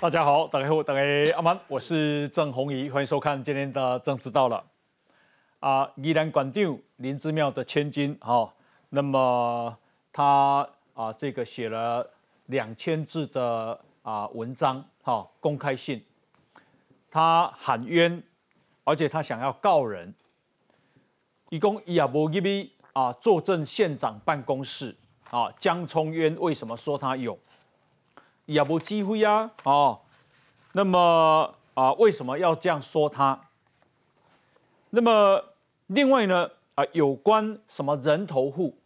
大家好，大家好，大家阿曼，我是郑红怡，欢迎收看今天的政治到了。啊，宜兰馆长林之妙的千金，哈，那么他啊，这个写了两千字的啊文章，哈，公开信，他喊冤，而且他想要告人，一共也无入去啊，坐镇县长办公室，啊，江聪渊为什么说他有？也无机会啊，哦，那么啊，为什么要这样说他？那么另外呢，啊，有关什么人头户，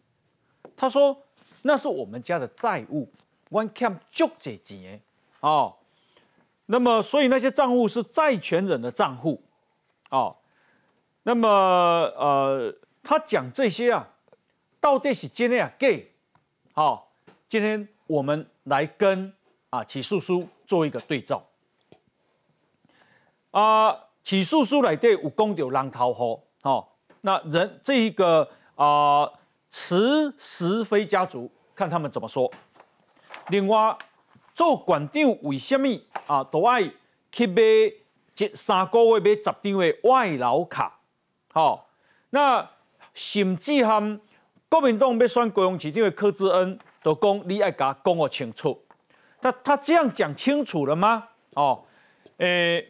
他说那是我们家的债务，one cam 就这钱，哦，那么所以那些账户是债权人的账户，哦，那么呃，他讲这些啊，到底是今天啊 gay，好，今天我们来跟。啊，起诉书做一个对照。啊，起诉书来对有公有浪头河，哦，那人这一个啊，慈实非家族，看他们怎么说。另外，做馆长为什么啊，都爱去买一三个月买十张的外劳卡？好，那甚至含国民党要选高雄市长的柯志恩，都讲你爱甲讲个清楚。那他这样讲清楚了吗？哦，诶，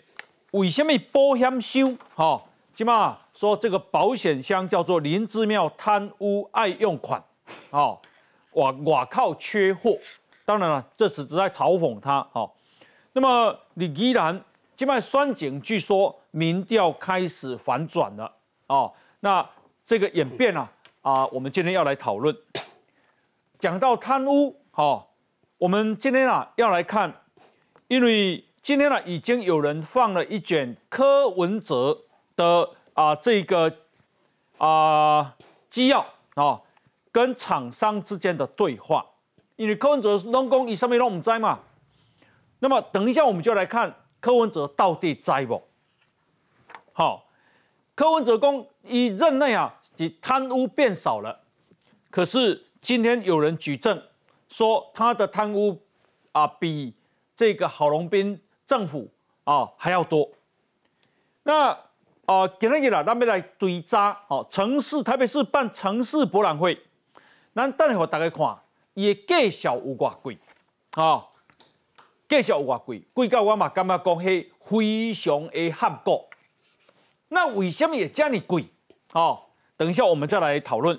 为什么保险箱？哈，起码说这个保险箱叫做林之妙贪污爱用款，哦，我我靠缺货。当然了，这是只在嘲讽他。哦，那么你依然，起码双井据说民调开始反转了。哦，那这个演变啊，啊，我们今天要来讨论，讲到贪污，哈。我们今天啊要来看，因为今天呢已经有人放了一卷柯文哲的啊这个啊机要啊跟厂商之间的对话，因为柯文哲拢讲以上面拢唔知嘛，那么等一下我们就来看柯文哲到底知不？好，柯文哲公以任内啊，贪污变少了，可是今天有人举证。说他的贪污啊，比这个郝龙斌政府啊还要多。那啊，今日啦，咱们来对查哦，城市台北市办城市博览会，咱等下给大家看，伊的介绍有偌贵啊，介绍有偌贵，贵到我嘛感觉讲是非常的合国。那为什么也这么贵？哦，等一下我们再来讨论。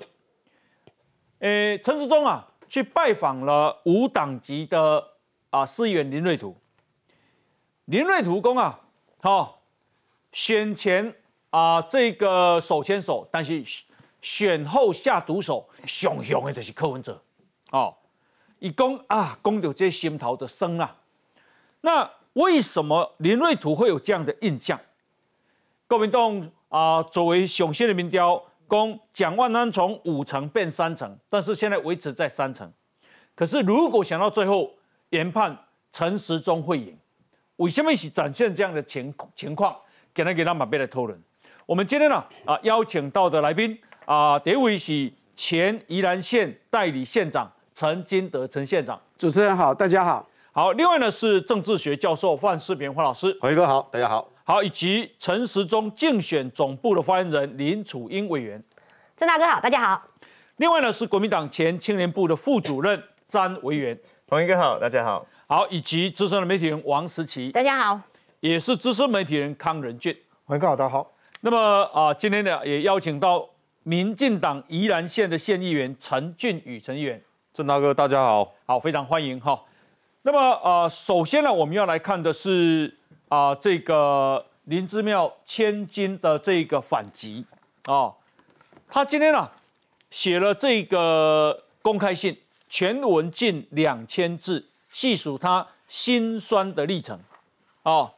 诶，陈世忠啊。去拜访了无党籍的啊市议员林瑞图，林瑞图公啊，好选前啊这个手牵手，但是选后下毒手，熊熊的就是柯文哲，哦，以公啊公有这心头的生啊，那为什么林瑞图会有这样的印象？国民党啊作为雄县的民调。公蒋万安从五成变三成，但是现在维持在三成。可是如果想到最后研判陈时中会赢，为什么是展现这样的情情况？给他给他马贝来讨论。我们今天呢啊邀请到的来宾啊，第一位是前宜兰县代理县长陈金德陈县长。主持人好，大家好。好，另外呢是政治学教授范世平范老师。辉哥好，大家好。好，以及陈时中竞选总部的发言人林楚英委员，郑大哥好，大家好。另外呢是国民党前青年部的副主任詹委员，洪英哥好，大家好。好，以及资深的媒体人王时奇，大家好。也是资深媒体人康仁俊，洪英哥好，大家好。那么啊，今天呢也邀请到民进党宜兰县的县议员陈俊宇陈议员，郑大哥大家好，好，非常欢迎哈。那么啊，首先呢我们要来看的是。啊，这个林之妙千金的这个反击啊，他今天呢写了这个公开信，全文近两千字，细数他心酸的历程啊。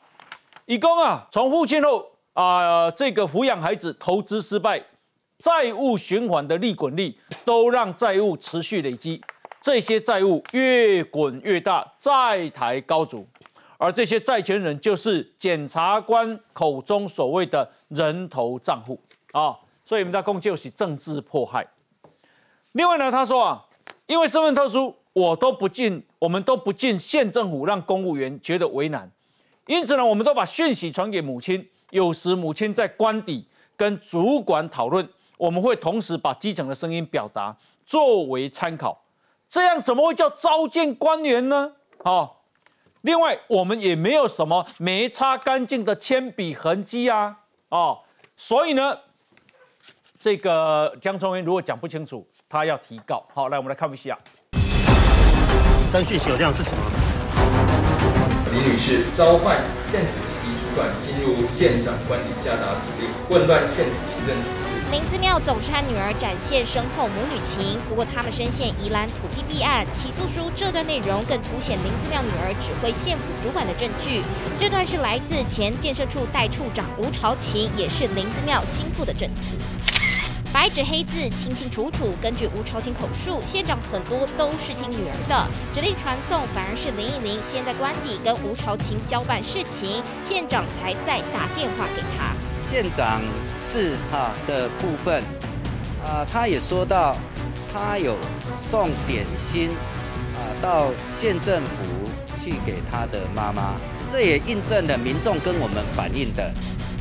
一共啊，从父亲后啊，这个抚养孩子、投资失败、债务循环的利滚利，都让债务持续累积，这些债务越滚越大，债台高筑。而这些债权人就是检察官口中所谓的人头账户啊，所以我们在共就是政治迫害。另外呢，他说啊，因为身份特殊我都不进，我们都不进县政府，让公务员觉得为难。因此呢，我们都把讯息传给母亲。有时母亲在官邸跟主管讨论，我们会同时把基层的声音表达作为参考。这样怎么会叫召见官员呢？哦，另外我们也没有什么没擦干净的铅笔痕迹啊，哦，所以呢，这个江聪元如果讲不清楚，他要提告。好，来我们来看一下。三讯息有量是什么？李女士召唤县进入县长官邸下达指令，混乱县府行政。林子庙总是和女儿展现深厚母女情，不过他们深陷宜兰土地弊案，起诉书这段内容更凸显林子庙女儿指挥县府主管的证据。这段是来自前建设处代处长吴朝琴，也是林子庙心腹的证词。白纸黑字，清清楚楚。根据吴朝清口述，县长很多都是听女儿的指令传送，反而是林忆玲先在官邸跟吴朝清交办事情，县长才再打电话给他。县长是哈的部分，啊，他也说到，他有送点心啊到县政府去给他的妈妈，这也印证了民众跟我们反映的，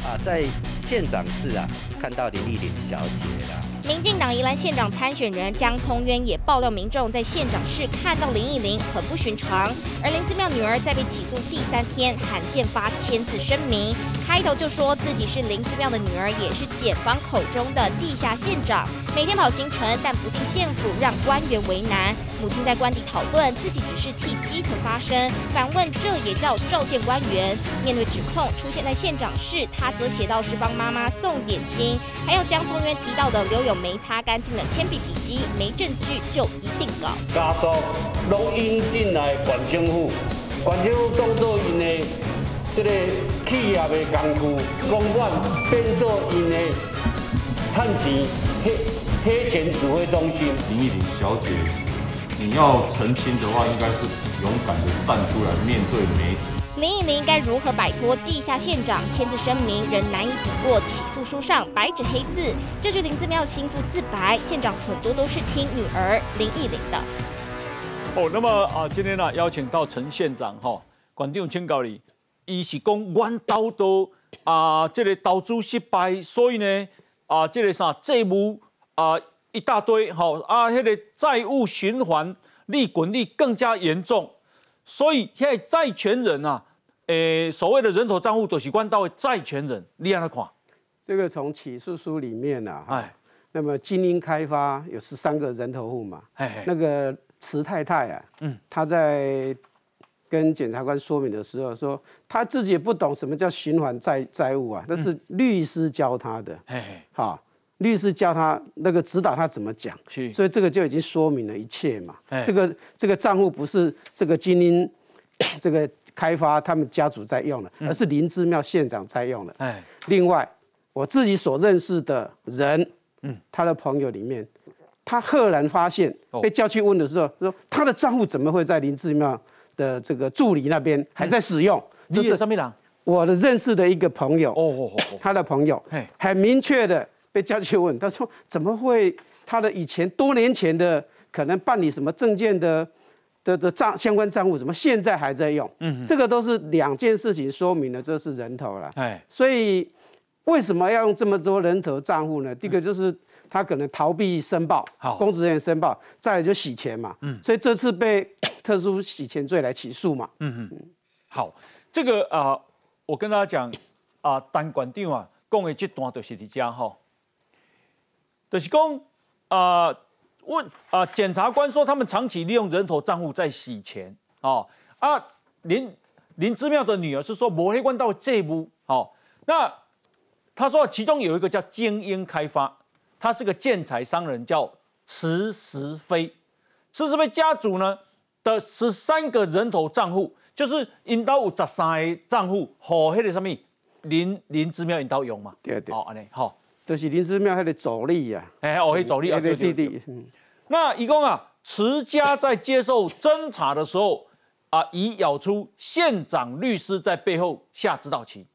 啊，在县长室啊。看到林丽玲小姐了。民进党宜兰县长参选人江聪渊也爆料，民众在县长室看到林忆玲很不寻常。而林子庙女儿在被起诉第三天，罕见发签字声明，开头就说自己是林子庙的女儿，也是检方口中的地下县长，每天跑行程，但不进县府，让官员为难。母亲在官邸讨论，自己只是替基层发声，反问这也叫召见官员？面对指控，出现在县长室，他则写道是帮妈妈送点心。还有江聪渊提到的刘有没擦干净的铅笔笔记，没证据就一定告。家族拢引进来管政府，管政府当作因的这个企业的工具，公馆变做因的趁钱黑黑钱指挥中心。林依林小姐，你要澄清的话，应该是勇敢的站出来面对媒体。林忆玲该如何摆脱地下县长签字声明，仍难以抵过起诉书上白纸黑字。这句林子庙心腹自白，县长很多都是听女儿林忆玲的。哦，那么啊，今天呢邀请到陈县长哈，管定清告你，伊是讲弯刀都啊，这个投资失败，所以呢啊，这个啥债务啊一大堆哈啊，那个债务循环利滚利更加严重，所以现在债权人啊。诶，所谓的人头账户都是关到债权人，你让他看。这个从起诉书里面呢，哎，那么精英开发有十三个人头户嘛，哎，那个池太太啊，嗯，她在跟检察官说明的时候说，她自己也不懂什么叫循环债债务啊，那是律师教她的，哎，好，律师教他那个指导他怎么讲，所以这个就已经说明了一切嘛，这个这个账户不是这个精英 这个。开发他们家族在用的，而是林志庙县长在用的。哎，另外我自己所认识的人，嗯，他的朋友里面，他赫然发现被叫去问的时候，说他的账户怎么会在林志庙的这个助理那边还在使用？就是什么人？我的认识的一个朋友，哦，他的朋友，很明确的被叫去问，他说怎么会他的以前多年前的可能办理什么证件的。的的账相关账户怎么现在还在用？嗯，这个都是两件事情说明了这是人头了。哎，所以为什么要用这么多人头账户呢？第一个就是他可能逃避申报，好，公职人员申报，再来就洗钱嘛。嗯，所以这次被 特殊洗钱罪来起诉嘛。嗯嗯，好，这个啊，我跟大家讲啊，单管长啊，讲的这段就是你家哈，就是讲啊。问啊，检察官说他们长期利用人头账户在洗钱哦啊，林林之妙的女儿是说抹黑官到这步哦，那他说其中有一个叫精英开发，他是个建材商人，叫池石飞，池石飞家族呢的十三个人头账户，就是引导有十三个账户和那个什么林林之妙引导用嘛，对对，哦安尼好。就是林之妙他的走力呀，哎，我会走力啊，对对对。那一共啊，持家在接受侦查的时候啊，已咬出县长律师在背后下指导棋，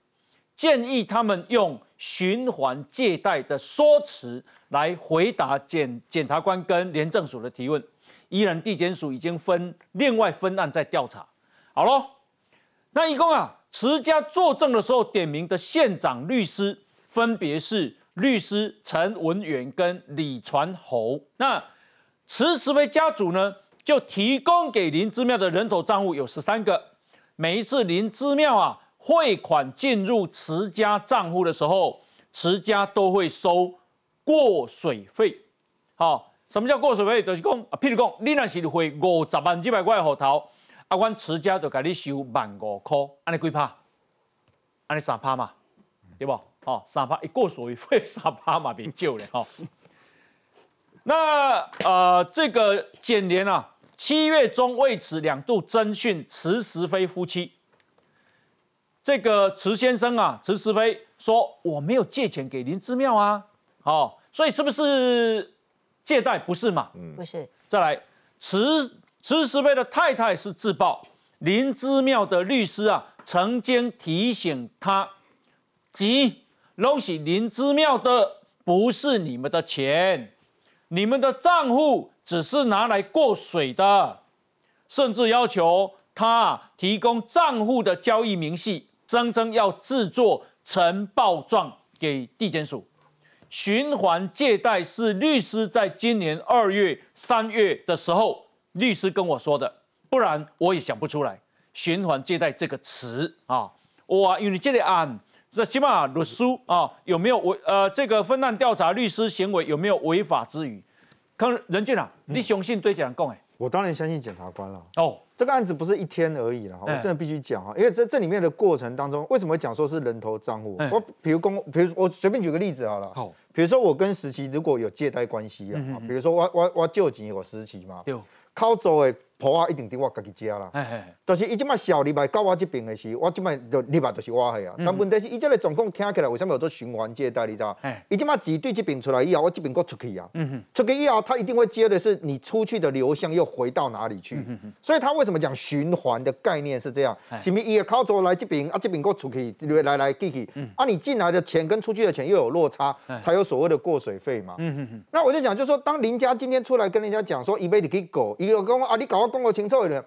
建议他们用循环借贷的说辞来回答检检察官跟廉政署的提问，依然地检署已经分另外分案在调查。好喽，那一共啊，持家作证的时候点名的县长律师分别是律师陈文远跟李传侯。那池石飞家族呢，就提供给林之妙的人头账户有十三个，每一次林之妙啊汇款进入池家账户的时候，池家都会收过水费。好，什么叫过水费？就是讲啊，譬如讲，你若是汇五十万几百块户头，啊，阮持家就给你收万五块，安尼几趴？安尼三趴嘛，对不？哦，三趴一过水费三趴嘛，别救了，吼。那呃，这个检联啊，七月中为此两度侦讯池石飞夫妻。这个池先生啊，池石飞说我没有借钱给林之妙啊，哦，所以是不是？借贷不是嘛？嗯，不是。再来，池池石飞的太太是自曝，林之妙的律师啊，曾经提醒他，即东西林之妙的不是你们的钱，你们的账户只是拿来过水的，甚至要求他提供账户的交易明细，声称要制作呈报状给地检署。循环借贷是律师在今年二月、三月的时候，律师跟我说的，不然我也想不出来“循环借贷”这个词啊。哇，因为这个案，这起码律师啊有没有违呃这个分案调查律师行为有没有违法之余？可任俊啊，你相信对这样讲哎？我当然相信检察官了。哦。这个案子不是一天而已了，我真的必须讲啊，因为这这里面的过程当中，为什么讲说是人头账户？我比如公，比如我随便举个例子好了，好，比如说我跟石琪如果有借贷关系啊，比如说我我我借钱我石琪嘛，靠走的。婆啊，一定得我家己家啦。就是伊即摆小礼拜到我即边的时，我即摆就入来就是我的啊。但问题是，伊这个状况听起来为什么有做循环借贷？你知道？伊即摆只对这边出来以后，我即边搁出去啊。出去以后，他一定会接的是你出去的流向又回到哪里去？所以他为什么讲循环的概念是这样？是咪伊靠走来即边啊，即边搁出去来来去去。啊，你进来的钱跟出去的钱又有落差，才有所谓的过水费嘛。那我就讲，就是说，当林家今天出来跟人家讲说，一辈子可以狗，伊就讲啊，你搞我。讲个清楚一点，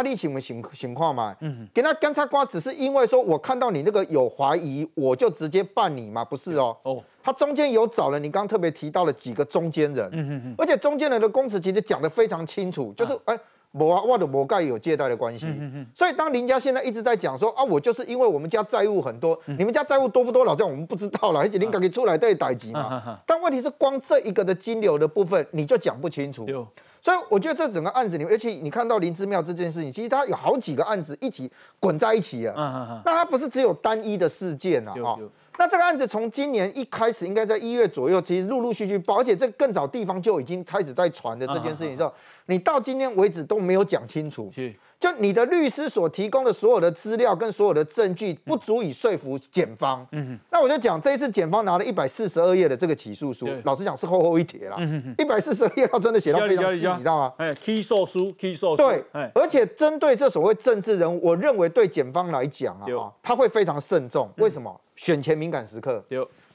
啊，你请问情情况嘛？嗯，给他干察瓜，只是因为说我看到你那个有怀疑，我就直接办你嘛？不是哦。哦，他中间有找了你刚刚特别提到了几个中间人，嗯嗯嗯，而且中间人的公词其实讲的非常清楚，就是哎，我啊，我的我盖有借贷的关系，嗯嗯所以当林家现在一直在讲说啊，我就是因为我们家债务很多，你们家债务多不多？老样我们不知道了，而且林赶紧出来对代级嘛。但问题是，光这一个的金流的部分，你就讲不清楚。所以我觉得这整个案子里面，尤其你看到林之妙这件事情，其实它有好几个案子一起滚在一起啊。那它不是只有单一的事件啊。哈。那这个案子从今年一开始，应该在一月左右，其实陆陆续续报，而且这更早地方就已经开始在传的这件事情时候，你到今天为止都没有讲清楚。就你的律师所提供的所有的资料跟所有的证据，不足以说服检方。嗯那我就讲这一次检方拿了一百四十二页的这个起诉书，老实讲是厚厚一叠啦。嗯一百四十二页要真的写到非常细，你知道吗？哎，起诉书，起诉书。对，而且针对这所谓政治人物，我认为对检方来讲啊，他会非常慎重。为什么？选前敏感时刻。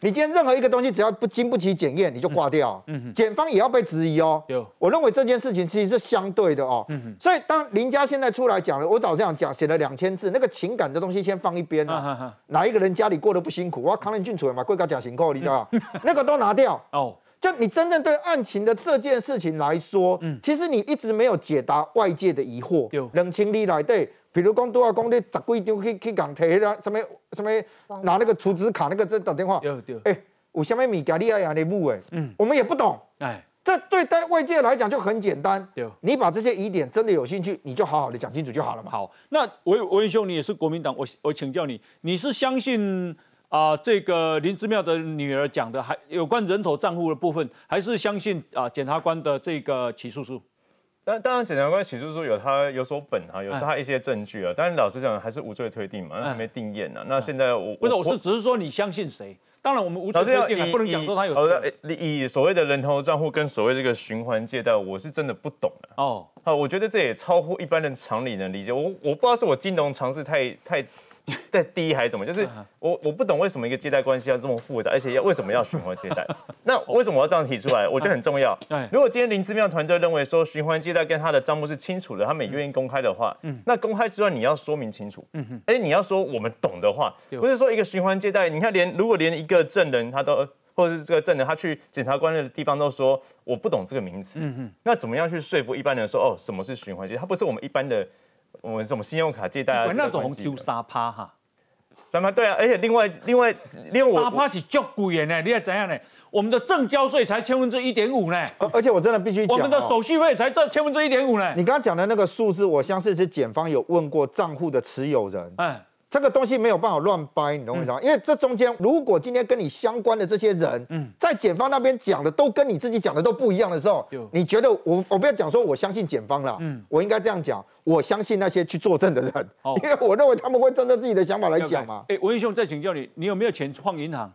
有。你今天任何一个东西只要不经不起检验，你就挂掉。嗯检方也要被质疑哦。有，我认为这件事情其实是相对的哦。嗯所以当林家现在出来讲了，我早上讲写了两千字，那个情感的东西先放一边啊。哪一个人家里过得不辛苦？我要康仁俊出来嘛，贵高讲情况，你知道 那个都拿掉。哦。就你真正对案情的这件事情来说，嗯，其实你一直没有解答外界的疑惑。有。冷清理来对。比如讲，都要讲你十几张去去港提啦，什么什么拿那个储值卡那个在打电话，对对，哎，有什么米加利亚亚的木诶，嗯，我们也不懂，哎，这对待外界来讲就很简单，对，你把这些疑点真的有兴趣，你就好好的讲清楚就好了嘛。好，那文文兄，你也是国民党，我我请教你，你是相信啊这个林之妙的女儿讲的，还有关人头账户的部分，还是相信啊检察官的这个起诉书？但当然，检察官起诉书有他有所本啊，有他一些证据啊。但是老实讲，还是无罪推定嘛，那还没定验呢。那现在我不是，我是只是说你相信谁？当然我们无罪推定，不能讲说他有。好的，以所谓的人头账户跟所谓这个循环借贷，我是真的不懂的哦。好，我觉得这也超乎一般人常理能理解。我我不知道是我金融常识太太 在第一还是怎么？就是我我不懂为什么一个借贷关系要这么复杂，而且要为什么要循环借贷？那为什么我要这样提出来？我觉得很重要。如果今天林之妙团队认为说循环借贷跟他的账目是清楚的，他们也愿意公开的话，嗯那公开之外你要说明清楚。嗯哼，哎，你要说我们懂的话，不是说一个循环借贷，你看连如果连一个证人他都或者是这个证人他去检察官的地方都说我不懂这个名词，嗯哼，那怎么样去说服一般人说哦什么是循环借？它不是我们一般的。我们什么信用卡借贷啊？那种 Q 三趴哈，三趴对啊，而且另外另外另外三趴是足贵的呢，你要怎样呢？我们的正交税才千分之一点五呢，而而且我真的必须讲，我们的手续费才这千分之一点五呢。你刚刚讲的那个数字，我相信是检方有问过账户的持有人，哎。这个东西没有办法乱掰，你懂我意思吗？因为这中间，如果今天跟你相关的这些人，嗯，在检方那边讲的都跟你自己讲的都不一样的时候，你觉得我我不要讲说我相信检方了，嗯，我应该这样讲，我相信那些去作证的人，因为我认为他们会站在自己的想法来讲嘛。哎，文英兄再请教你，你有没有钱放银行？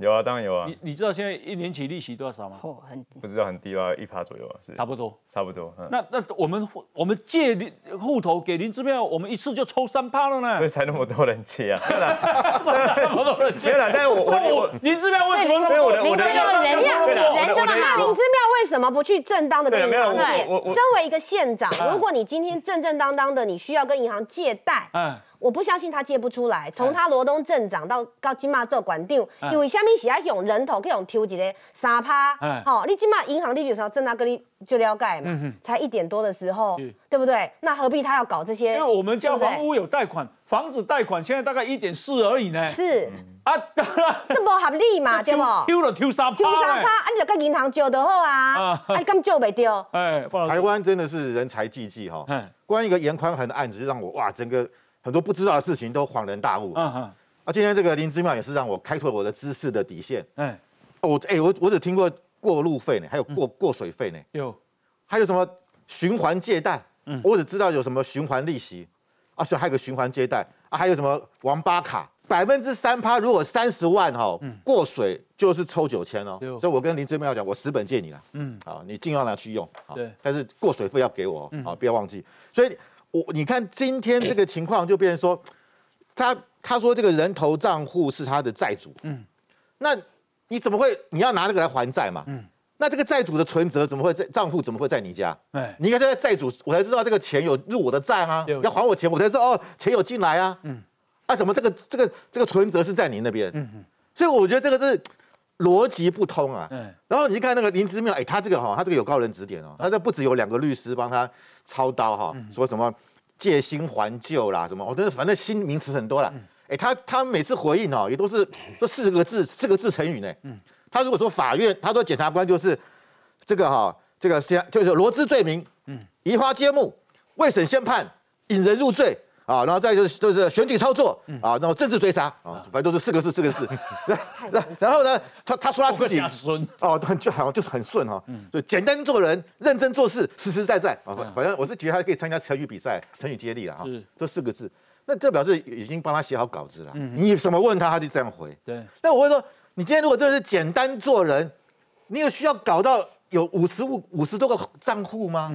有啊，当然有啊。你你知道现在一年期利息多少吗？哦，很不知道很低吧，一趴左右啊，是差不多，差不多。那那我们我们借户头给林志妙，我们一次就抽三趴了呢，所以才那么多人借啊。那么多人借了，但是我我林志妙为什么？林志妙人家人这么好，林志妙为什么不去正当的跟银行借？身为一个县长，如果你今天正正当当的，你需要跟银行借贷，嗯。我不相信他借不出来。从他罗东镇长到到金马做馆长，因为虾米是要用人头去用抽一个三趴，好，你金马银行利率的时候，正大跟你就了解嘛，才一点多的时候，对不对？那何必他要搞这些？因为我们家房屋有贷款，房子贷款现在大概一点四而已呢。是啊，这不合理嘛，对不？抽了抽三趴，抽三趴，啊，你就跟银行借就好啊，啊，你敢借不掉？哎，台湾真的是人才济济哈。关于一个严宽恒的案子，让我哇，整个。很多不知道的事情都恍然大悟。啊，今天这个林之妙也是让我开拓我的知识的底线。哎，我哎我我只听过过路费呢，还有过过水费呢。有，还有什么循环借贷？嗯，我只知道有什么循环利息，啊，是还有个循环借贷啊，还有什么王八卡，百分之三趴，如果三十万哈过水就是抽九千哦。所以我跟林之妙讲，我十本借你了。嗯，好，你尽量拿去用。对，但是过水费要给我，好，不要忘记。所以。我你看今天这个情况就变成说，他他说这个人头账户是他的债主，嗯，那你怎么会你要拿这个来还债嘛？嗯，那这个债主的存折怎么会在账户怎么会在你家？哎，你应该在债主，我才知道这个钱有入我的账啊，要还我钱，我才知道哦，钱有进来啊，嗯，啊，怎么这个这个这个存折是在你那边？嗯嗯，所以我觉得这个是。逻辑不通啊！然后你看那个林之妙，哎，他这个哈，他这个有高人指点哦，他这不止有两个律师帮他操刀哈，说什么借新还旧啦，什么，我真的反正新名词很多了。哎，他他每次回应哦，也都是这四个字，四个字成语呢。嗯他如果说法院，他说检察官就是这个哈，这个先就是罗织罪名，嗯，移花接木，未审先判，引人入罪。啊，然后再就是就是选举操作啊，然后政治追杀啊，反正都是四个字四个字。那然后呢，他他说他自己哦，就好像就是很顺哈，就简单做人，认真做事，实实在在啊。反正我是觉得他可以参加成语比赛，成语接力了哈。这四个字，那这表示已经帮他写好稿子了。你什么问他，他就这样回。对。那我会说，你今天如果真的是简单做人，你有需要搞到有五十五五十多个账户吗？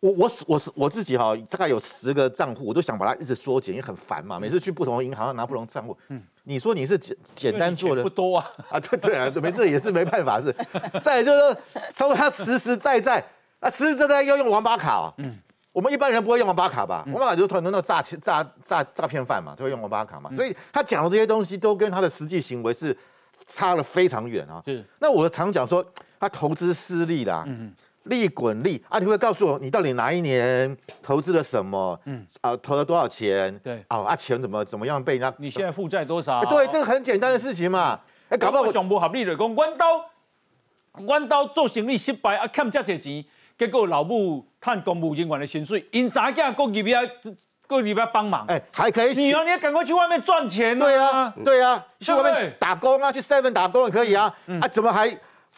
我我是我是我自己哈，大概有十个账户，我都想把它一直缩减，因为很烦嘛。每次去不同的银行拿不同账户，嗯，你说你是简简单做的不多啊？啊，对对啊，没这也是没办法是。再就是说，稍微他实实在在啊，实实在在要用王八卡，嗯，我们一般人不会用王八卡吧？王八卡就是很多那诈骗诈诈诈骗犯嘛，就会用王八卡嘛。所以他讲的这些东西都跟他的实际行为是差了非常远啊。是。那我常讲说，他投资失利啦。嗯。利滚利啊！你会告诉我你到底哪一年投资了什么？嗯啊，投了多少钱？对哦，啊钱怎么怎么样被人家？你现在负债多少？对，这个很简单的事情嘛。哎，搞不好我上不合理的讲，弯刀弯刀做生意失败啊，欠这些钱，结果老母探公务人员的薪水，因咋个过几边过几边帮忙？哎，还可以。你啊，你要赶快去外面赚钱。对啊，对啊，去外面打工啊，去 seven 打工也可以啊。啊，怎么还？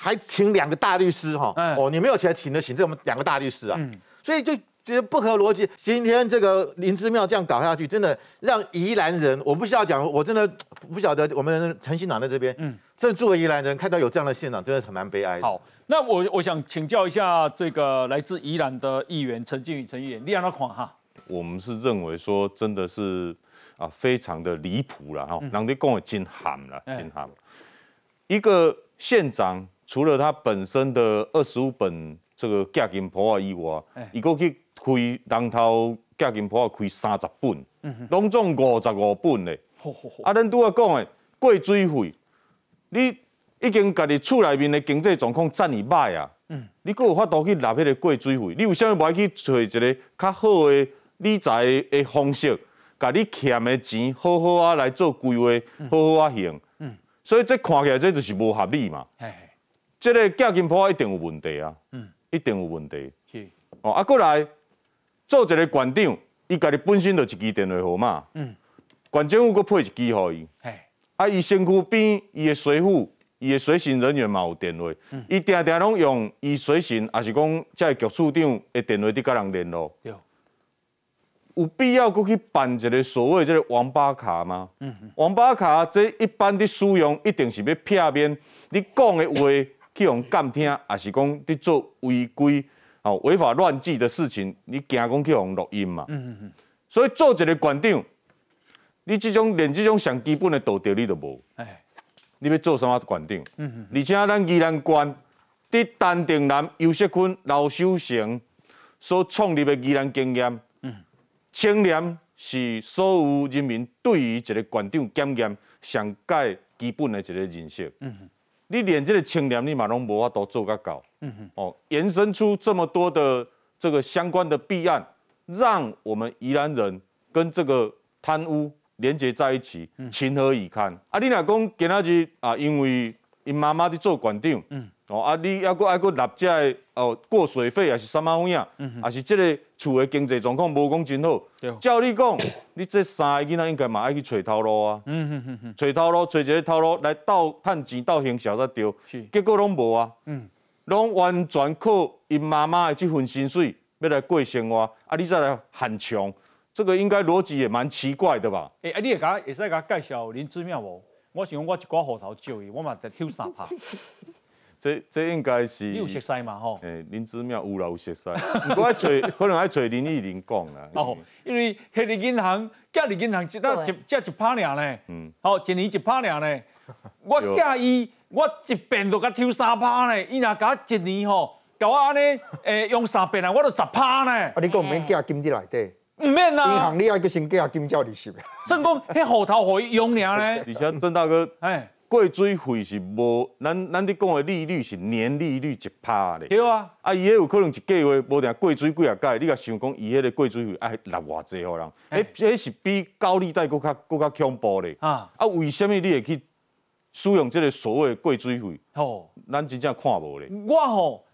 还请两个大律师哈，哦，你没有钱请得请这么两个大律师啊，所以就觉得不合逻辑。今天这个林之妙这样搞下去，真的让宜兰人，我不需要讲，我真的不晓得我们陈新党在这边，嗯，这作为宜兰人看到有这样的现场，真的很蛮悲哀。好，那我我想请教一下这个来自宜兰的议员陈进宇陈议员，你让他看哈。我们是认为说，真的是。啊，非常的离谱了哈，人哋讲的真喊了，真喊。一个县长除了他本身的二十五本这个价金簿啊以外，伊过去开人头价金簿啊开三十本，拢总五十五本嘞。啊，咱拄啊讲的过水费，你已经家己厝内面的经济状况真哩歹啊，你阁有法度去纳迄个过水费？你为啥物无去找一个较好的理财的方式，甲你欠的钱好好啊来做规划，好好啊用？所以这看起来这就是无合理嘛。这个价金铺一定有问题啊，嗯。一定有问题。是。哦，啊，过来做一个馆长，伊家己本身就一支电话号码。嗯。县政府阁配一支予伊，啊，伊身躯边伊的随扈、伊的随行人员嘛有电话，伊定定拢用伊随行，也是讲这局处长的电话伫甲人联络。有必要阁去办一个所谓即个网吧卡吗？嗯，网吧卡这一般的使用，一定是要片面，你讲的话去用监听，也是讲伫做违规、哦违法乱纪的事情，你惊讲去用录音嘛？所以做一个馆长。你这种连这种上基本的道德你都无，哎，你要做什么馆长？嗯嗯。而且咱宜兰县伫丹定南优秀坤、刘秀成所创立的宜兰经验，嗯，清廉是所有人民对于一个馆长检验上界基本的一个认识。嗯哼。你连这个清廉你嘛拢无法度做个到。嗯哼。哦，延伸出这么多的这个相关的弊案，让我们宜兰人跟这个贪污。连接在一起，情何以堪？啊，你若讲今仔日啊，因为因妈妈伫做馆长，哦，啊，你还佫还佫纳这哦过水费，也是什么物啊，也是即个厝的经济状况无讲真好。照你讲，你这三个囡仔应该嘛爱去找头路啊。嗯嗯嗯嗯，找头路，找一个头路来斗趁钱斗行销才对。结果拢无啊。嗯，拢完全靠因妈妈的这份薪水要来过生活，啊，你再来喊穷。这个应该逻辑也蛮奇怪的吧？哎，你也甲会使甲介绍林志妙无？我想我一寡户头借伊，我嘛在抽三拍。这这应该是你有熟悉嘛？吼？哎，林子庙有啦有熟悉，不过爱找 可能爱找林忆玲讲啦。哦，因为迄个银行，家里银行一单一只一拍尔呢。嗯。好，一年一拍尔呢。我寄伊我一遍都甲抽三拍呢，伊若甲一年吼，甲我安尼诶用三遍啊，我都十拍呢。啊，你讲免寄金伫内底？唔免啦，银行你爱去先寄金交利息的。正讲，迄户头可以用俩呢。而且郑大哥，哎，过水费是无，咱咱伫讲的利率是年利率一趴咧。对啊，啊，伊迄有可能一个月无定过水几啊届，你甲想讲，伊迄个过水费爱纳偌济互人？迄，迄是比高利贷搁较搁较恐怖咧。啊啊，为什物你会去使用即个所谓过水费？哦，咱真正看无咧。我吼，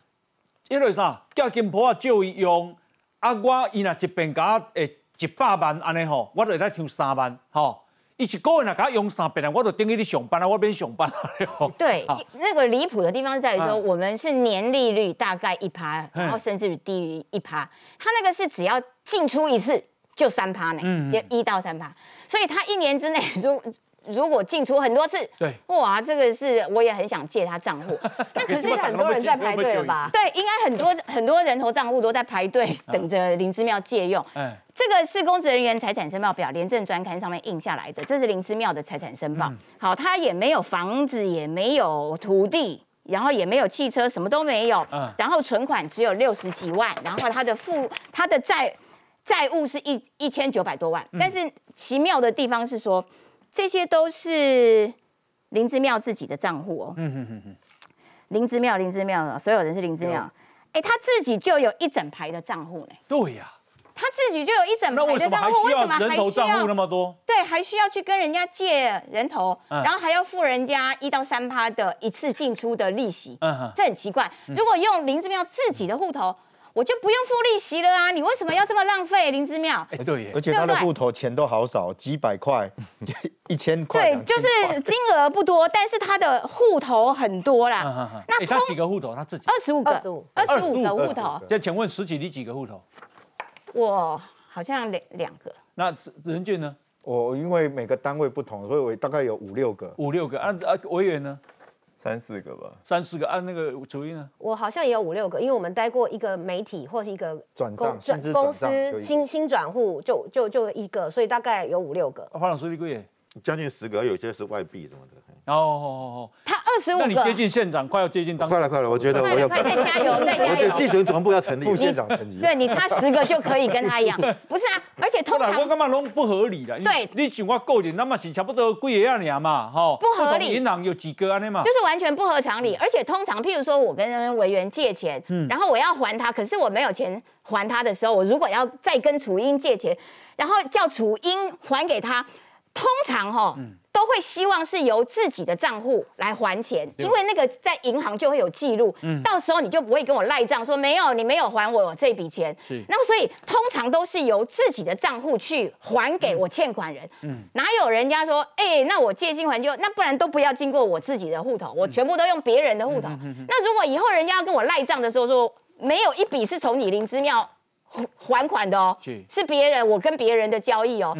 因为啥？叫金婆啊，借伊用。啊，我伊若一遍甲诶一百万安尼吼，我就来抽三万吼。伊一个月若甲用三遍啊，我就等于你上班啊，我边上班啊。对，那个离谱的地方在于说，我们是年利率大概一趴，然后甚至于低于一趴。他那个是只要进出一次就三趴呢，要一到三趴，所以他一年之内如。如果进出很多次，对，哇，这个是我也很想借他账户。那可是很多人在排队了吧？对，应该很多很多人头账户都在排队等着林之妙借用。嗯，这个是公职人员财产申报表，廉政专刊上面印下来的，这是林之妙的财产申报。好，他也没有房子，也没有土地，然后也没有汽车，什么都没有。嗯，然后存款只有六十几万，然后他的负他的债债务是一一千九百多万。但是奇妙的地方是说。这些都是林之妙自己的账户哦。嗯嗯嗯嗯，林之妙，林之妙，所有人是林之妙。哎，他自己就有一整排的账户呢。对呀，他自己就有一整排的账户，为什么还需要那么多？对，还需要去跟人家借人头，然后还要付人家一到三趴的一次进出的利息。嗯哼，这很奇怪。如果用林之妙自己的户头。我就不用付利息了啊！你为什么要这么浪费林之妙？哎，对，而且他的户头钱都好少，几百块 一千块。对，就是金额不多，但是他的户头很多啦。那他几个户头？他自己二十五个，二十五，二十五个户头。就请问十几你几个户头？我好像两两个。那任俊呢？我因为每个单位不同，所以我大概有五六个。五六个啊啊！委员呢？三四个吧，三四个。按那个主意呢？我好像也有五六个，因为我们待过一个媒体或是一个转账公司新新转户，就就就一个，所以大概有五六个。花老师你贵？将近十个，有些是外币什么的。哦哦哦，他二十五个，那你接近县长，快要接近当，快了快了，我觉得我要快再加油再加油。我觉得竞选总部要成立，副县长层级。对你差十个就可以跟他一样，不是啊？而且通常我干嘛弄不合理了？对，你讲我个人那么是差不多贵一样嘛，哈，不合理。银行有几个啊？那嘛，就是完全不合常理。而且通常，譬如说我跟委员借钱，然后我要还他，可是我没有钱还他的时候，我如果要再跟楚英借钱，然后叫楚英还给他，通常哈。都会希望是由自己的账户来还钱，因为那个在银行就会有记录，到时候你就不会跟我赖账，说没有你没有还我这笔钱。是那么所以通常都是由自己的账户去还给我欠款人。嗯哪有人家说，哎，那我借新还旧，那不然都不要经过我自己的户头，我全部都用别人的户头。那如果以后人家要跟我赖账的时候，说没有一笔是从你林之庙还款的哦，是别人我跟别人的交易哦。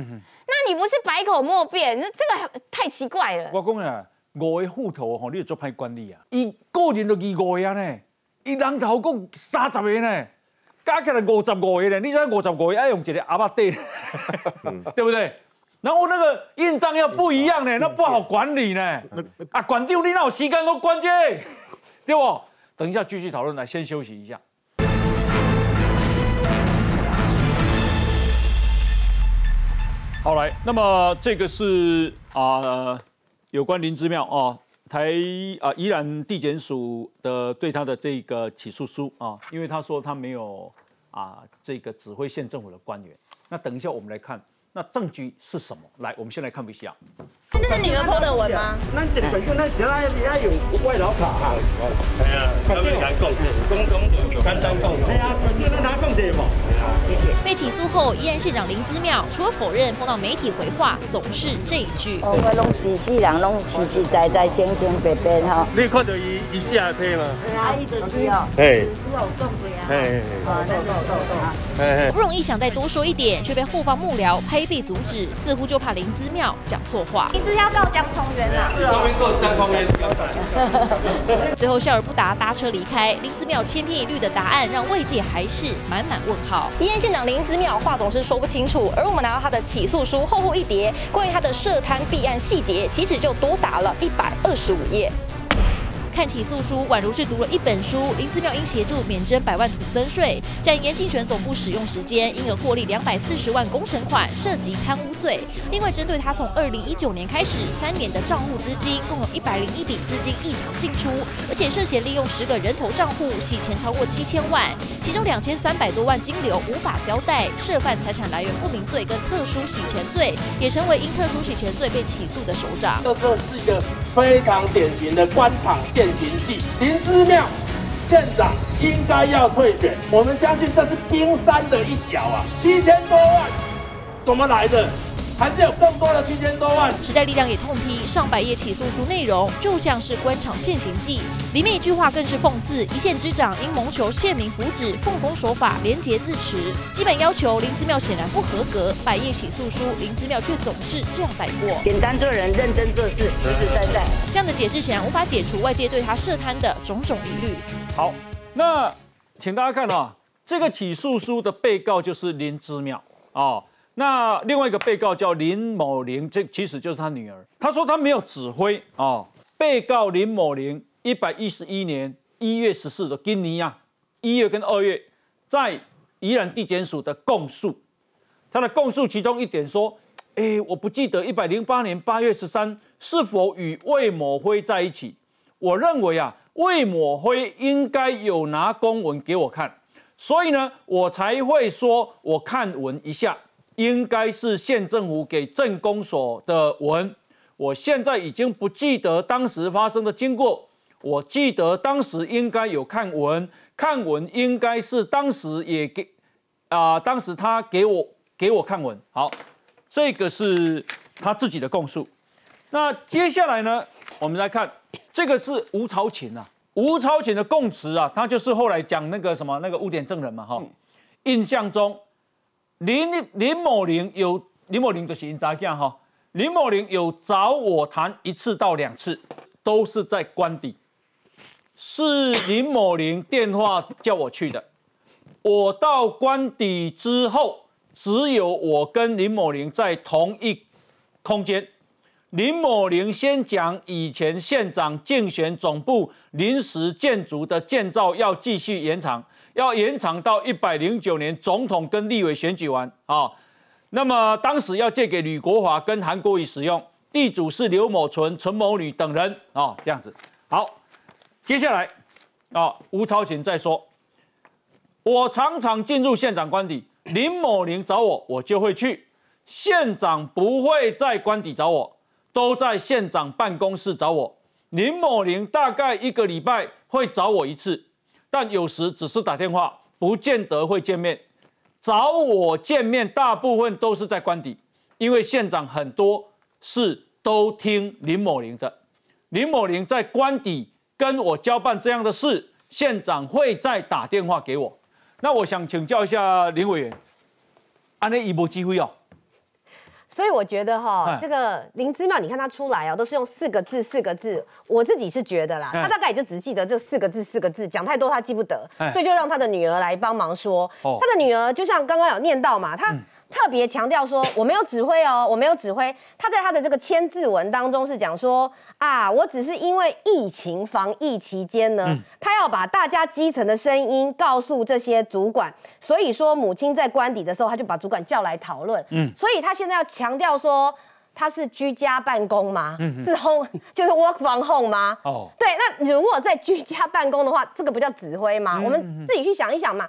那你不是百口莫辩？那这个太奇怪了。我讲啊，五个户头吼，你做歹管理啊。伊个人都二五个呢，伊人头共三十个呢，加起来五十五个呢。你知五十五个要用一个阿爸对，对不对？然后那个印章要不一样呢，那不好管理呢。啊，管掉你那有时间我关这，对不？等一下继续讨论，来先休息一下。好来，那么这个是啊，有关林之妙啊，台啊宜兰地检署的对他的这个起诉书啊，因为他说他没有啊这个指挥县政府的官员，那等一下我们来看。那证据是什么？来，我们先来看一下。这是女儿泼的文吗？那这个用那谁来比较用外劳卡啊？哎呀，他们来讲，公公就简单讲。哎呀，反正拿讲这嘛。被起诉后，宜安县长林姿妙除了否认碰到媒体回话，总是这一句。我拢拢实实在在、清清白白哈。你看到伊伊下批嘛？阿姨就是哦。哎。都有讲过啊。哎。啊，对对对对。好不容易想再多说一点，却被后方幕僚拍。被阻止，似乎就怕林姿妙讲错话。你是要告江聪渊啊？是啊。最后笑而不答，搭车离开。林姿妙千篇一律的答案，让外界还是满满问号。宜安县长林姿妙话总是说不清楚，而我们拿到他的起诉书厚厚一叠，关于他的涉贪弊案细节，其实就多达了一百二十五页。看起诉书，宛如是读了一本书。林子妙因协助免征百万土增税，占延竞选总部使用时间，因而获利两百四十万工程款，涉及贪污罪。另外，针对他从二零一九年开始三年的账户资金，共有一百零一笔资金异常进出，而且涉嫌利用十个人头账户洗钱超过七千万，其中两千三百多万金流无法交代，涉犯财产来源不明罪跟特殊洗钱罪，也成为因特殊洗钱罪被起诉的首长。这个是一个非常典型的官场现。形记林之妙县长应该要退选，我们相信这是冰山的一角啊，七千多万怎么来的？还是有更多的七千多万。时代力量也痛批上百页起诉书内容就像是官场现行记，里面一句话更是讽刺：一线之长因谋求县民福祉，奉公守法，廉洁自持。基本要求林子庙显然不合格，百页起诉书林子庙却总是这样摆过。简单做人，认真做事，实实在在。这样的解释显然无法解除外界对他涉贪的种种疑虑。好，那请大家看啊，这个起诉书的被告就是林之妙啊。那另外一个被告叫林某玲，这其实就是他女儿。他说他没有指挥啊。被告林某玲，一百一十一年一月十四的今年啊，一月跟二月在宜兰地检署的供述，他的供述其中一点说，哎，我不记得一百零八年八月十三是否与魏某辉在一起。我认为啊，魏某辉应该有拿公文给我看，所以呢，我才会说我看文一下。应该是县政府给镇公所的文，我现在已经不记得当时发生的经过。我记得当时应该有看文，看文应该是当时也给啊，当时他给我给我看文。好，这个是他自己的供述。那接下来呢，我们来看这个是吴朝琴啊，吴朝琴的供词啊，他就是后来讲那个什么那个污点证人嘛，哈，印象中。林林某玲有林某玲的行查囝哈，林某玲有找我谈一次到两次，都是在官邸，是林某玲电话叫我去的。我到官邸之后，只有我跟林某玲在同一空间。林某玲先讲以前县长竞选总部临时建筑的建造要继续延长，要延长到一百零九年总统跟立委选举完啊。那么当时要借给吕国华跟韩国瑜使用，地主是刘某纯、陈某女等人啊，这样子。好，接下来啊，吴超群再说，我常常进入县长官邸，林某玲找我，我就会去，县长不会在官邸找我，都在县长办公室找我。林某玲大概一个礼拜会找我一次，但有时只是打电话，不见得会见面。找我见面，大部分都是在官邸，因为县长很多是都听林某玲的。林某玲在官邸跟我交办这样的事，县长会再打电话给我。那我想请教一下林委员，安内一波机会哦。所以我觉得哈，这个林之妙，你看他出来哦，都是用四个字，四个字。我自己是觉得啦，他大概也就只记得这四个字，四个字，讲太多他记不得，所以就让他的女儿来帮忙说。他的女儿就像刚刚有念到嘛，他。特别强调说我没有指挥哦，我没有指挥。他在他的这个签字文当中是讲说啊，我只是因为疫情防疫期间呢，他要把大家基层的声音告诉这些主管，所以说母亲在官邸的时候，他就把主管叫来讨论。嗯，所以他现在要强调说他是居家办公吗？是 home 就是 work from home 吗？哦，对，那如果在居家办公的话，这个不叫指挥吗？我们自己去想一想嘛。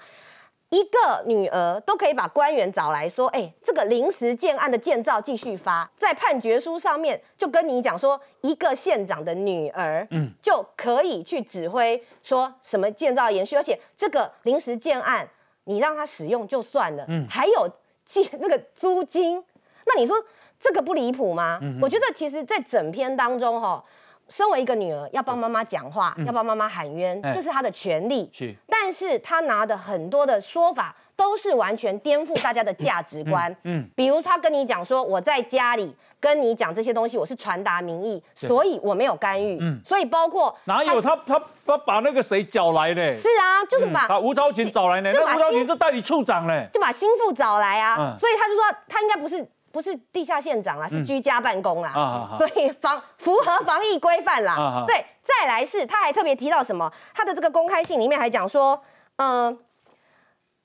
一个女儿都可以把官员找来说，哎，这个临时建案的建造继续发，在判决书上面就跟你讲说，一个县长的女儿，嗯，就可以去指挥说什么建造延续，而且这个临时建案你让他使用就算了，嗯，还有借那个租金，那你说这个不离谱吗？我觉得其实，在整篇当中哈。身为一个女儿，要帮妈妈讲话，要帮妈妈喊冤，这是她的权利。是，但是她拿的很多的说法都是完全颠覆大家的价值观。嗯，比如她跟你讲说，我在家里跟你讲这些东西，我是传达民意，所以我没有干预。嗯，所以包括哪有他他他把那个谁找来呢？是啊，就是把把吴超群找来呢。那吴超群是代理处长嘞，就把心腹找来啊。所以他就说他应该不是。不是地下县长啦，是居家办公啦，所以防符合防疫规范啦。对，再来是他还特别提到什么？他的这个公开信里面还讲说，嗯，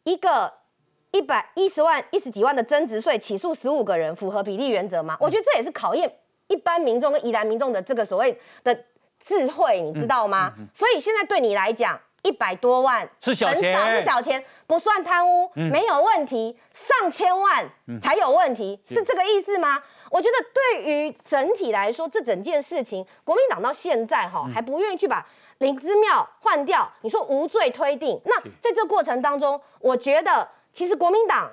一个一百一十万、一十几万的增值税起诉十五个人，符合比例原则吗？我觉得这也是考验一般民众跟宜兰民众的这个所谓的智慧，你知道吗？所以现在对你来讲。一百多万是小钱，是小钱，不算贪污，没有问题。上千万才有问题，是这个意思吗？我觉得对于整体来说，这整件事情，国民党到现在哈还不愿意去把林之妙换掉。你说无罪推定，那在这过程当中，我觉得其实国民党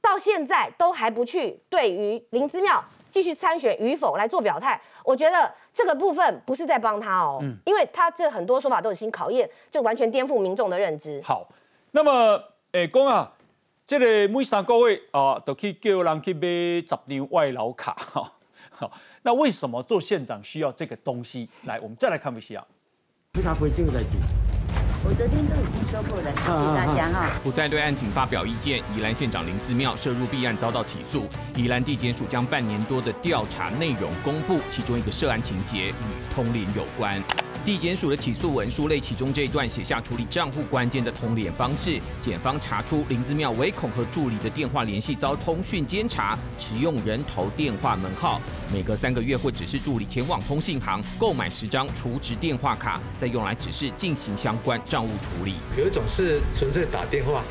到现在都还不去对于林之妙。继续参选与否来做表态，我觉得这个部分不是在帮他哦，因为他这很多说法都已经考验，就完全颠覆民众的认知。好，那么诶，公啊，这个每三个月啊，都去叫人去买十张外劳卡哈。好，那为什么做县长需要这个东西？来，我们再来看一下。非常回信在我昨天都已经说过了，谢谢大家哈。不再对案情发表意见。宜兰县长林思妙涉入弊案遭到起诉，宜兰地检署将半年多的调查内容公布，其中一个涉案情节与通联有关。地检署的起诉文书内，其中这一段写下处理账户关键的通联方式。检方查出林子妙唯恐和助理的电话联系遭通讯监察，使用人头电话门号，每隔三个月会指示助理前往通信行购买十张储值电话卡，再用来指示进行相关账务处理。有一种是纯粹打电话，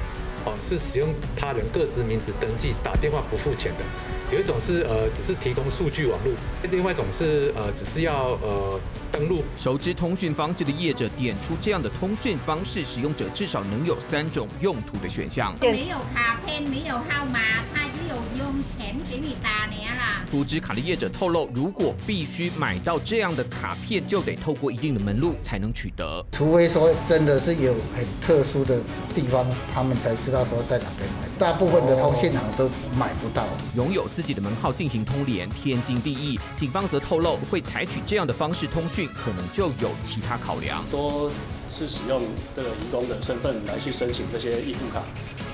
哦，是使用他人各自名字登记打电话不付钱的。有一种是呃，只是提供数据网络；另外一种是呃，只是要呃登录。熟知通讯方式的业者点出，这样的通讯方式，使用者至少能有三种用途的选项。没有卡片，没有号码，他只有用钱给你打年了。图纸卡的业者透露，如果必须买到这样的卡片，就得透过一定的门路才能取得。除非说真的是有很特殊的地方，他们才知道说在哪边买。大部分的通信行都买不到。拥有自自己的门号进行通联，天经地义。警方则透露，会采取这样的方式通讯，可能就有其他考量。多是使用这个移工的身份来去申请这些易付卡，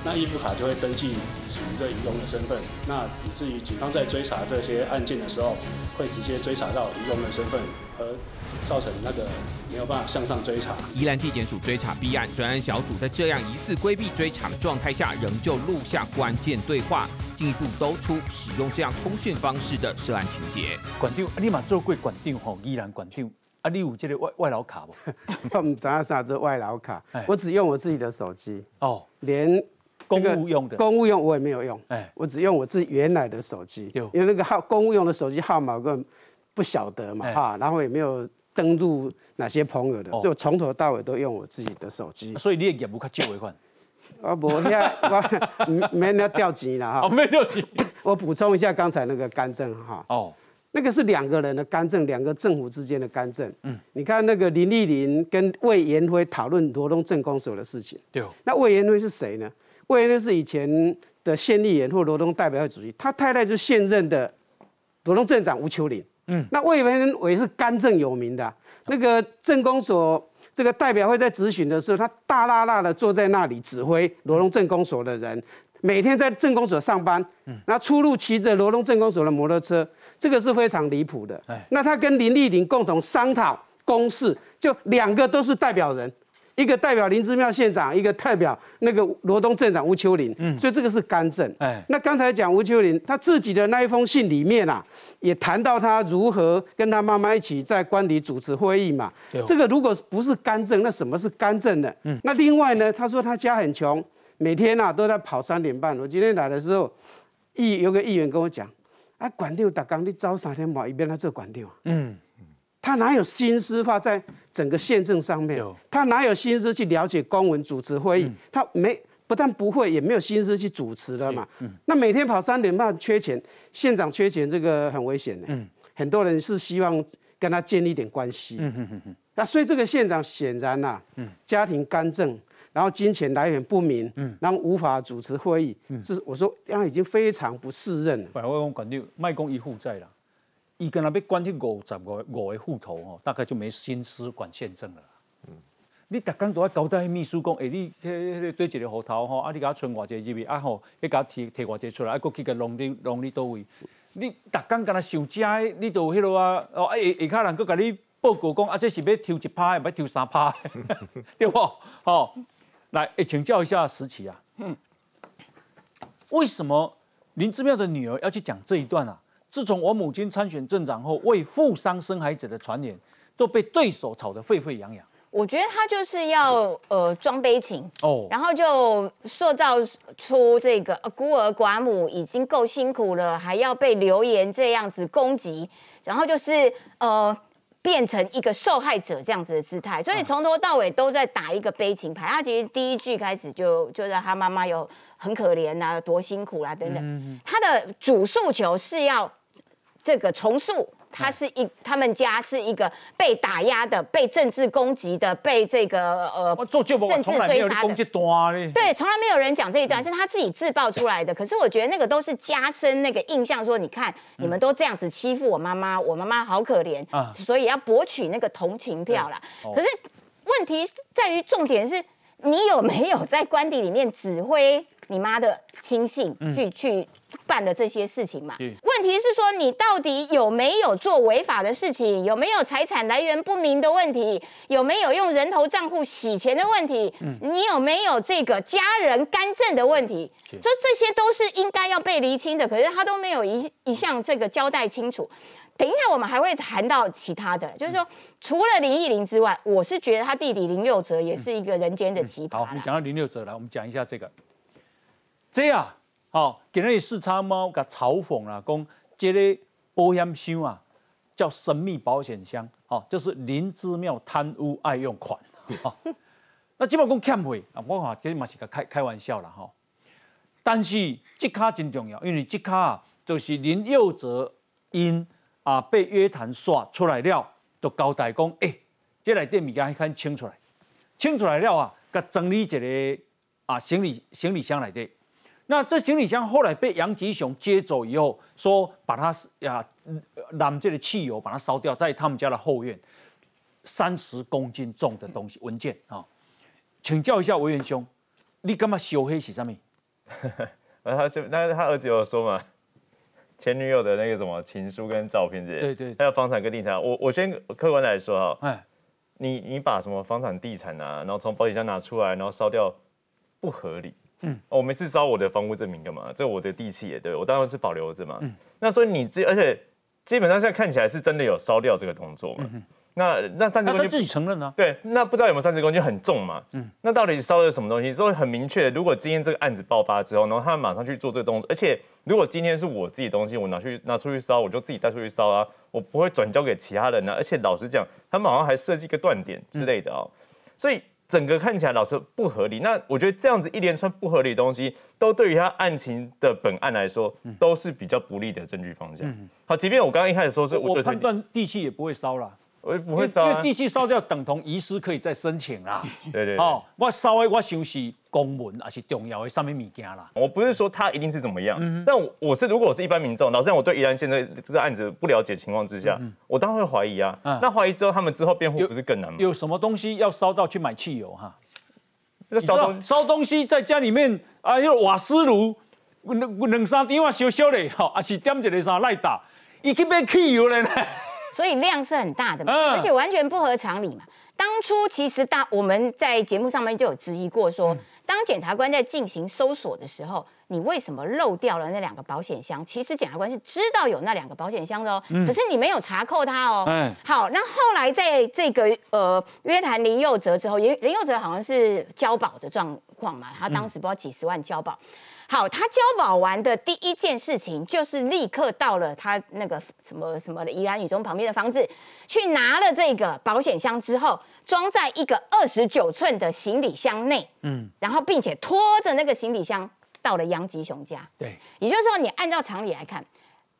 那易付卡就会登记属于。这移工的身份，那以至于警方在追查这些案件的时候，会直接追查到移工的身份，而造成那个没有办法向上追查。宜兰地检署追查 B 案专案小组在这样疑似规避追查的状态下，仍旧录下关键对话，进一步兜出使用这样通讯方式的涉案情节。管长，你嘛做过管长吼？宜兰管长，啊，你有这个外外劳卡不？我唔知啥啥做外劳卡，我只用我自己的手机。哦，连。公务用的，公务用我也没有用，哎，我只用我自己原来的手机，因为那个号公务用的手机号码根本不晓得嘛，哈，然后也没有登录哪些朋友的，所以我从头到尾都用我自己的手机。所以你也业务较少一款，啊，不，现在我没人要调钱了哈，哦，没调钱。我补充一下刚才那个干政哈，哦，那个是两个人的干政，两个政府之间的干政。嗯，你看那个林立林跟魏延辉讨论罗东镇公所的事情，对，那魏延辉是谁呢？魏延辉是以前的县立员或罗东代表会主席，他太太是现任的罗东镇长吴秋林。嗯，那魏文伟是干政有名的，那个政工所这个代表会在质询的时候，他大辣辣的坐在那里指挥罗东政工所的人，每天在政工所上班，嗯，那出入骑着罗东政工所的摩托车，这个是非常离谱的。那他跟林立玲共同商讨公事，就两个都是代表人。一个代表林之妙县长，一个代表那个罗东镇长吴秋林，嗯，所以这个是干政。哎，那刚才讲吴秋林他自己的那一封信里面啊，也谈到他如何跟他妈妈一起在官邸主持会议嘛。这个如果不是干政，那什么是干政呢？嗯，那另外呢，他说他家很穷，每天啊都在跑三点半。我今天来的时候，议有个议员跟我讲，啊，管六打刚你早三天跑一边来做管六啊。嗯。他哪有心思放在整个县政上面？他哪有心思去了解公文、主持会议？他没，不但不会，也没有心思去主持了嘛。那每天跑三点半，缺钱，县长缺钱，这个很危险的。很多人是希望跟他建立点关系。那所以这个县长显然呐，家庭干政，然后金钱来源不明，然后无法主持会议。是我说，他已经非常不适任了。我讲管六卖公一户债了。伊跟他要管去五十五五个户头哦，大概就没心思管县政了。你逐工都要交代秘书讲，哎，你迄个对一个户头吼，啊，你给他存偌济入去，啊吼，要给他提提偌济出来，啊，搁去甲弄你弄你倒位？你逐工跟他想家，你都迄落啊？哦，哎，下骹人搁甲你报告讲，啊，这是要抽一趴，要抽三趴，对不？吼，来，请教一下石奇啊，嗯，为什么林之妙的女儿要去讲这一段啊？自从我母亲参选镇长后，为富商生孩子的传言都被对手炒得沸沸扬扬。我觉得他就是要呃装悲情哦，然后就塑造出这个孤儿寡母已经够辛苦了，还要被流言这样子攻击，然后就是呃变成一个受害者这样子的姿态，所以从头到尾都在打一个悲情牌。他其实第一句开始就就让他妈妈有很可怜呐，多辛苦啦等等，他的主诉求是要。这个重塑，他是一，他们家是一个被打压的、被政治攻击的、被这个呃政治追杀的。对，从来没有人讲这一段，是他自己自爆出来的。可是我觉得那个都是加深那个印象，说你看你们都这样子欺负我妈妈，我妈妈好可怜，所以要博取那个同情票啦。可是问题在于重点是，你有没有在官邸里面指挥你妈的亲信去去？办的这些事情嘛，问题是说你到底有没有做违法的事情？有没有财产来源不明的问题？有没有用人头账户洗钱的问题？你有没有这个家人干政的问题？所以这些都是应该要被厘清的，可是他都没有一一项这个交代清楚。等一下我们还会谈到其他的，就是说除了林忆玲之外，我是觉得他弟弟林佑哲也是一个人间的奇葩。好，你讲到林佑哲来，我们讲一下这个，这样。好，今日四叉猫甲嘲讽啦，讲这个保险箱啊，叫神秘保险箱，哦，就是林之妙贪污爱用款，哈。那基本讲欠费啊，我话这嘛是个开开玩笑啦，哈。但是这卡真重要，因为这卡啊，就是林佑哲因啊被约谈刷出来了，就交代讲，哎，这来电物件可以清出来，清出来了啊，甲整理一个啊行李行李箱内底。那这行李箱后来被杨吉雄接走以后，说把它呀染这个汽油把它烧掉，在他们家的后院，三十公斤重的东西文件啊，请教一下维元兄，你干嘛修黑是什么？那他是那他儿子有说嘛？前女友的那个什么情书跟照片这些，对对，还有房产跟地产。我我先客观来说哈，哎，你你把什么房产地产啊，然后从保险箱拿出来，然后烧掉，不合理。嗯，我没事烧我的房屋证明干嘛？这我的地契也对我当然是保留着嘛。嗯，那所以你这而且基本上现在看起来是真的有烧掉这个动作嘛。那那三十公斤自己承认呢？对，那不知道有没有三十公斤很重嘛？嗯，那到底烧了什么东西？所以很明确，如果今天这个案子爆发之后，然后他们马上去做这个动作，而且如果今天是我自己东西，我拿去拿出去烧，我就自己带出去烧啊，我不会转交给其他人啊。而且老实讲，他们好像还设计一个断点之类的哦，所以整个看起来老是不合理。那我觉得这样子一连串不合理的东西，都对于他案情的本案来说，都是比较不利的证据方向。好，即便我刚刚一开始说是我判断地契也不会烧了。我不会烧，因为地契烧掉等同遗失，可以再申请啦。对对哦，我烧的我想是公文还是重要的上面物件啦。我不是说他一定是怎么样，但我是如果我是一般民众，老实讲，我对宜兰县在这个案子不了解情况之下，我当然会怀疑啊。那怀疑之后，他们之后辩护不是更难吗？有什么东西要烧到去买汽油哈？那烧东烧东西在家里面啊，要瓦斯炉，两两三点啊烧烧嘞，哈，还是点一个啥赖打，伊去买汽油嘞呢？所以量是很大的嘛，而且完全不合常理嘛。当初其实大我们在节目上面就有质疑过，说当检察官在进行搜索的时候，你为什么漏掉了那两个保险箱？其实检察官是知道有那两个保险箱的哦，可是你没有查扣它哦。好，那后来在这个呃约谈林佑哲之后，林林佑哲好像是交保的状况嘛，他当时不知道几十万交保。好，他交保完的第一件事情就是立刻到了他那个什么什么的宜兰雨中旁边的房子，去拿了这个保险箱之后，装在一个二十九寸的行李箱内，嗯，然后并且拖着那个行李箱到了杨吉雄家。对，也就是说，你按照常理来看，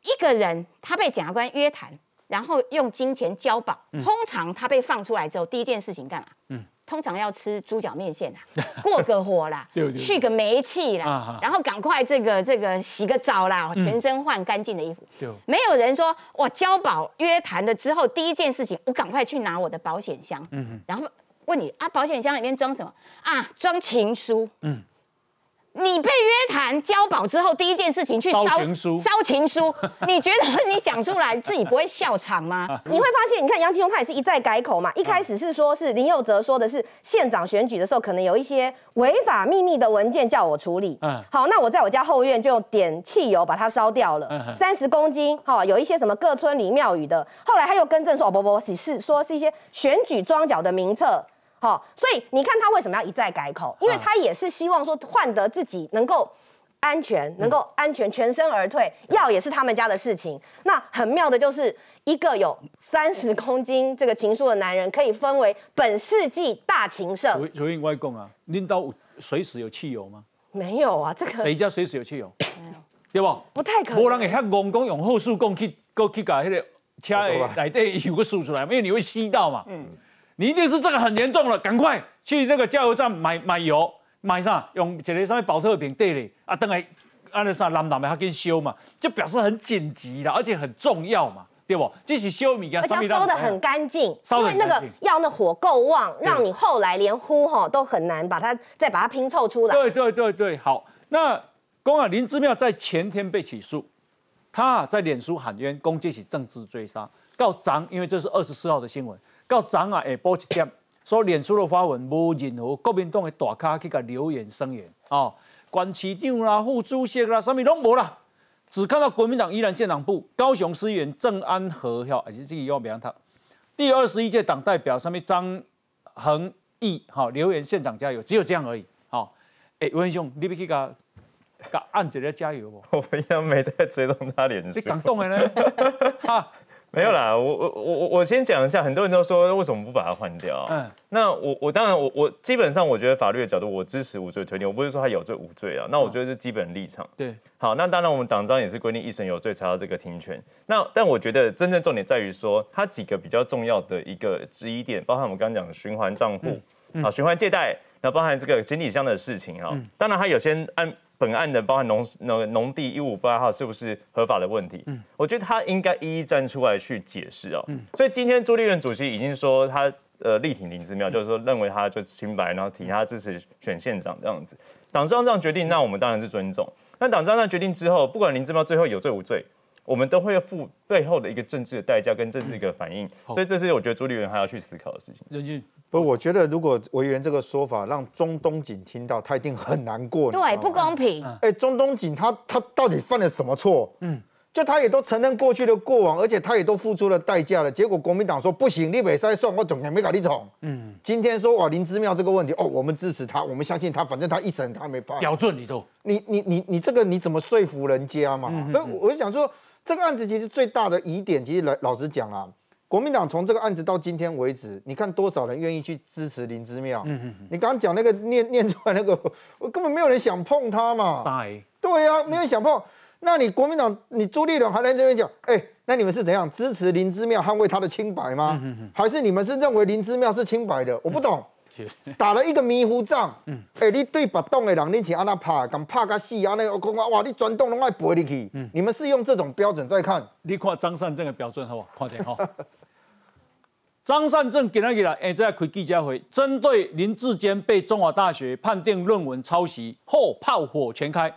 一个人他被检察官约谈，然后用金钱交保，通常他被放出来之后，第一件事情干嘛？嗯。通常要吃猪脚面线啦，过个火啦，去个煤气啦，然后赶快这个这个洗个澡啦，全身换干净的衣服。没有人说我交保约谈了之后，第一件事情我赶快去拿我的保险箱，然后问你啊，保险箱里面装什么啊？装情书。嗯。你被约谈交保之后，第一件事情去烧情书，烧情书，你觉得你讲出来自己不会笑场吗？你会发现，你看杨金雄他也是一再改口嘛。一开始是说是林佑泽说的是县长选举的时候，可能有一些违法秘密的文件叫我处理。嗯，好，那我在我家后院就点汽油把它烧掉了，三十公斤。好，有一些什么各村里庙宇的，后来他又更正说，哦不不，是是说是一些选举庄脚的名册。好，所以你看他为什么要一再改口？因为他也是希望说换得自己能够安全，能够安全全身而退。药也是他们家的事情。那很妙的就是一个有三十公斤这个情书的男人，可以分为本世纪大情圣。有有外公啊，拎到随时有汽油吗？没有啊，这个谁家随时有汽油？没有，对不？不太可能。无人会遐戆讲用后速供去，过去搞迄个车的内底油个输出来，因为你会吸到嘛。嗯。你一定是这个很严重了，赶快去那个加油站买买油，买啥用一个啥保特瓶对哩啊，等下按那啥蓝蓝的他给你修嘛，就表示很紧急了，而且很重要嘛，对不？这是修米而且烧的很干净，因为那个要那火够旺，让你后来连呼哈都很难把它再把它拼凑出来。对对对对，好，那公啊林之妙在前天被起诉，他在脸书喊冤，攻击起政治追杀，告张，因为这是二十四号的新闻。到昨啊，下播一点，说脸书的发文无任何国民党的大咖去甲留言声援哦，关市长啦、副主席啦，什么拢无啦，只看到国民党依然现场部高雄市议员郑安和，吼，而且这个要名他第二十一届党代表上面张恒毅，哈，留言现场加油，只有这样而已，好，哎，文兄，你不去甲甲按一个加油不？我一样没在追踪他脸书，你感动的呢，哈。没有啦，我我我我我先讲一下，很多人都说为什么不把它换掉？嗯，那我我当然我我基本上我觉得法律的角度，我支持无罪推定，我不是说他有罪无罪啊。那我觉得是基本立场。对，好，那当然我们党章也是规定一审有罪才要这个停权。那但我觉得真正重点在于说，它几个比较重要的一个质疑点，包含我们刚刚讲的循环账户，好，循环借贷，那包含这个行李箱的事情啊。当然，他有些按。本案的包含农农农地一五八号是不是合法的问题？嗯，我觉得他应该一一站出来去解释哦。嗯，所以今天朱立伦主席已经说他呃力挺林之妙，就是说认为他就清白，然后挺他支持选县长这样子。党章这样决定，那我们当然是尊重。那党章这样决定之后，不管林之妙最后有罪无罪。我们都会付背后的一个政治的代价跟政治一个反应，所以这是我觉得朱立伦还要去思考的事情。不，我觉得如果委员这个说法让中东锦听到，他一定很难过。对，不公平。哎，中东锦他他到底犯了什么错？嗯，就他也都承认过去的过往，而且他也都付出了代价了。结果国民党说不行，你北塞算，我总也没搞你宠。嗯，今天说哇林之妙这个问题，哦，我们支持他，我们相信他，反正他一审他没判。标准你都，你你你你这个你怎么说服人家嘛？所以我就想说。这个案子其实最大的疑点，其实来老实讲啊，国民党从这个案子到今天为止，你看多少人愿意去支持林之妙？嗯嗯你刚刚讲那个念 念出来那个，我根本没有人想碰他嘛。对呀，没人想碰。那你国民党，你朱立伦还在这边讲，哎，那你们是怎样支持林之妙捍卫他的清白吗？还是你们是认为林之妙是清白的？我不懂。打了一个迷糊仗，嗯，哎，你对别动的人，你请安那拍，敢拍个死啊？那我讲哇，你转动拢爱背你去，嗯，你们是用这种标准在看？你看张善政的标准好不好？看见哈？张善政今日来，哎，在开记者会，针对林志坚被中华大学判定论文抄袭后，炮火全开。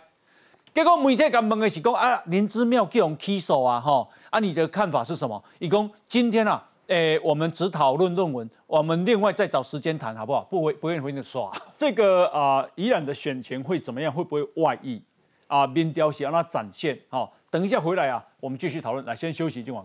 结果媒体敢问的是讲啊，林之妙叫人起诉啊，哈，啊，你的看法是什么？伊讲今天啊。诶，我们只讨论论文，我们另外再找时间谈，好不好？不回，不会，不会耍。这个啊，宜兰的选情会怎么样？会不会外溢？啊，民调是让它展现。好，等一下回来啊，我们继续讨论。来，先休息，今晚。